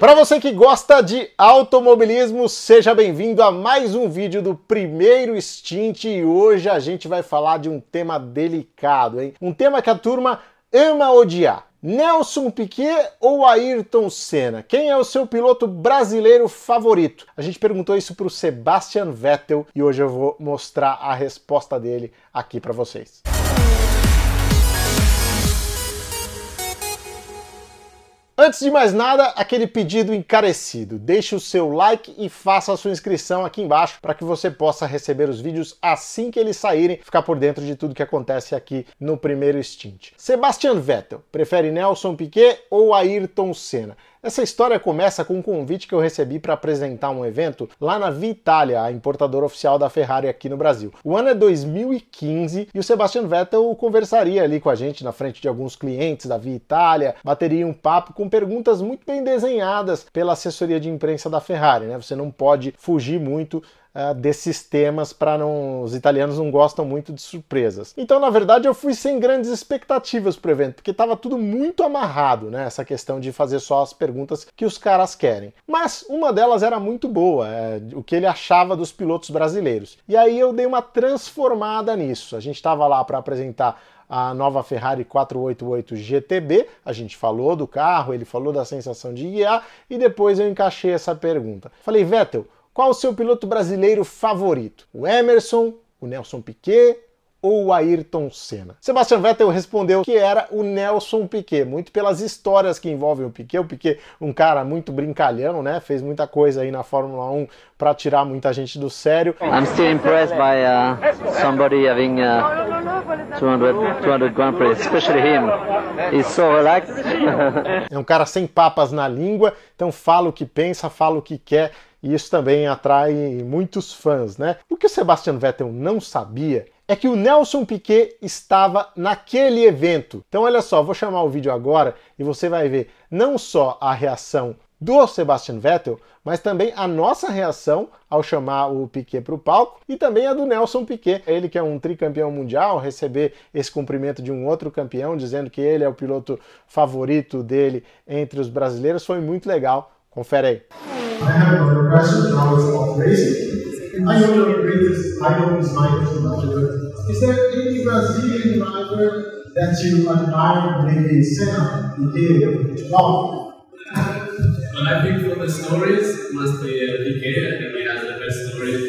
Para você que gosta de automobilismo, seja bem-vindo a mais um vídeo do primeiro Stint e hoje a gente vai falar de um tema delicado, hein? Um tema que a turma ama odiar. Nelson Piquet ou Ayrton Senna? Quem é o seu piloto brasileiro favorito? A gente perguntou isso para o Sebastian Vettel e hoje eu vou mostrar a resposta dele aqui para vocês. Antes de mais nada, aquele pedido encarecido. Deixe o seu like e faça a sua inscrição aqui embaixo para que você possa receber os vídeos assim que eles saírem, ficar por dentro de tudo que acontece aqui no primeiro stint. Sebastian Vettel, prefere Nelson Piquet ou Ayrton Senna? Essa história começa com um convite que eu recebi para apresentar um evento lá na Vitalia, a importadora oficial da Ferrari aqui no Brasil. O ano é 2015 e o Sebastian Vettel conversaria ali com a gente na frente de alguns clientes da Vitalia, bateria um papo com perguntas muito bem desenhadas pela assessoria de imprensa da Ferrari, né? Você não pode fugir muito uh, desses temas para não. Os italianos não gostam muito de surpresas. Então, na verdade, eu fui sem grandes expectativas para o evento, porque estava tudo muito amarrado, né? Essa questão de fazer só as perguntas que os caras querem. Mas uma delas era muito boa, é, o que ele achava dos pilotos brasileiros. E aí eu dei uma transformada nisso. A gente estava lá para apresentar a nova Ferrari 488 GTB. A gente falou do carro, ele falou da sensação de guiar e depois eu encaixei essa pergunta. Falei, Vettel, qual o seu piloto brasileiro favorito? O Emerson, o Nelson Piquet ou o Ayrton Senna? Sebastian Vettel respondeu que era o Nelson Piquet, muito pelas histórias que envolvem o Piquet. O Piquet, um cara muito brincalhão, né? Fez muita coisa aí na Fórmula 1 para tirar muita gente do sério. I'm still impressed by uh, somebody having uh, 200, 200 Grand Prix, especially him. He's so relaxed. é um cara sem papas na língua, então fala o que pensa, fala o que quer e isso também atrai muitos fãs, né? O que o Sebastian Vettel não sabia é que o Nelson Piquet estava naquele evento. Então olha só, vou chamar o vídeo agora e você vai ver não só a reação do Sebastian Vettel, mas também a nossa reação ao chamar o Piquet para o palco e também a do Nelson Piquet, ele que é um tricampeão mundial, receber esse cumprimento de um outro campeão, dizendo que ele é o piloto favorito dele entre os brasileiros, foi muito legal. Confere aí. I have another question now it's about racing. I know your greatest idol is Michael Schumacher. Is there any Brazilian driver that you admire, maybe Senna, Piquet, Wow? When I think for the stories, must be uh, Piquet. I think he has the best stories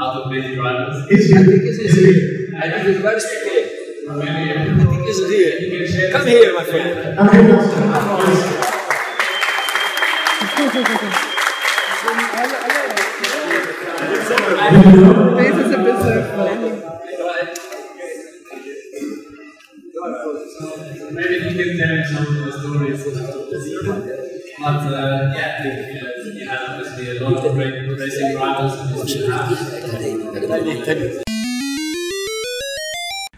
out of many drivers. It's I think it's here. I think it's very Piquet. I think it's here. Come here, my friend. Okay. Pensa essa pessoa Maybe he can tell some of the stories. But uh, yeah, I think uh, you have obviously a lot of great racing drivers.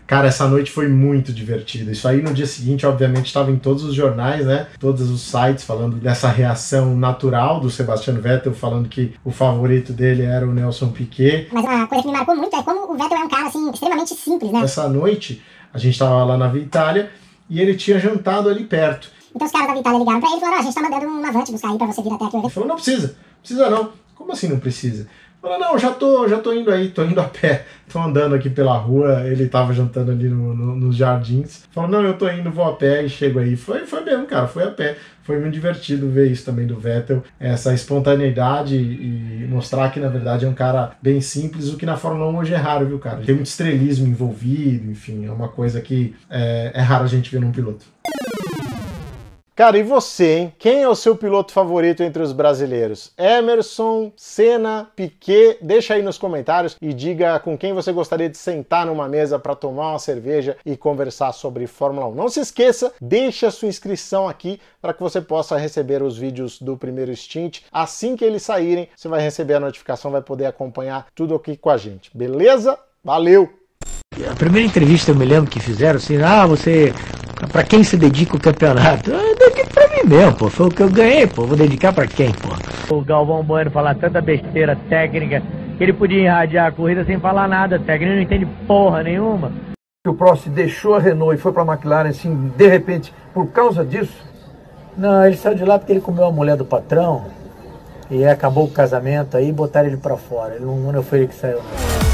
Cara, essa noite foi muito divertida. Isso aí no dia seguinte, obviamente, estava em todos os jornais, né? Todos os sites falando dessa reação natural do Sebastian Vettel, falando que o favorito dele era o Nelson Piquet. Mas uma coisa que me marcou muito é como o Vettel é um cara assim extremamente simples, né? Essa noite a gente estava lá na Itália e ele tinha jantado ali perto. Então os caras da Itália ligaram pra ele e falaram: oh, a gente tá mandando um avante buscar aí pra você vir até aqui. Ele falou: não precisa, precisa não. Como assim não precisa? Falou, não, já tô, já tô indo aí, tô indo a pé, tô andando aqui pela rua, ele tava jantando ali no, no, nos jardins. Falou, não, eu tô indo, vou a pé e chego aí. Foi, foi mesmo, cara, foi a pé. Foi muito divertido ver isso também do Vettel, essa espontaneidade e mostrar que, na verdade, é um cara bem simples, o que na Fórmula 1 hoje é raro, viu, cara? Tem muito estrelismo envolvido, enfim, é uma coisa que é, é raro a gente ver num piloto. Cara, e você, hein? Quem é o seu piloto favorito entre os brasileiros? Emerson, Senna, Piquet? Deixa aí nos comentários e diga com quem você gostaria de sentar numa mesa para tomar uma cerveja e conversar sobre Fórmula 1. Não se esqueça, deixe a sua inscrição aqui para que você possa receber os vídeos do primeiro stint. Assim que eles saírem, você vai receber a notificação, vai poder acompanhar tudo aqui com a gente. Beleza? Valeu! A primeira entrevista eu me lembro que fizeram assim, ah, você Pra quem se dedica o campeonato? Eu dedico pra mim mesmo, pô. Foi o que eu ganhei, pô. Vou dedicar pra quem, pô? O Galvão Bueno falar tanta besteira técnica que ele podia irradiar a corrida sem falar nada técnico, ele não entende porra nenhuma. O Prost deixou a Renault e foi pra McLaren, assim, de repente, por causa disso, Não, ele saiu de lá porque ele comeu a mulher do patrão e acabou o casamento aí e botaram ele pra fora. Ele não, não foi ele que saiu. Não.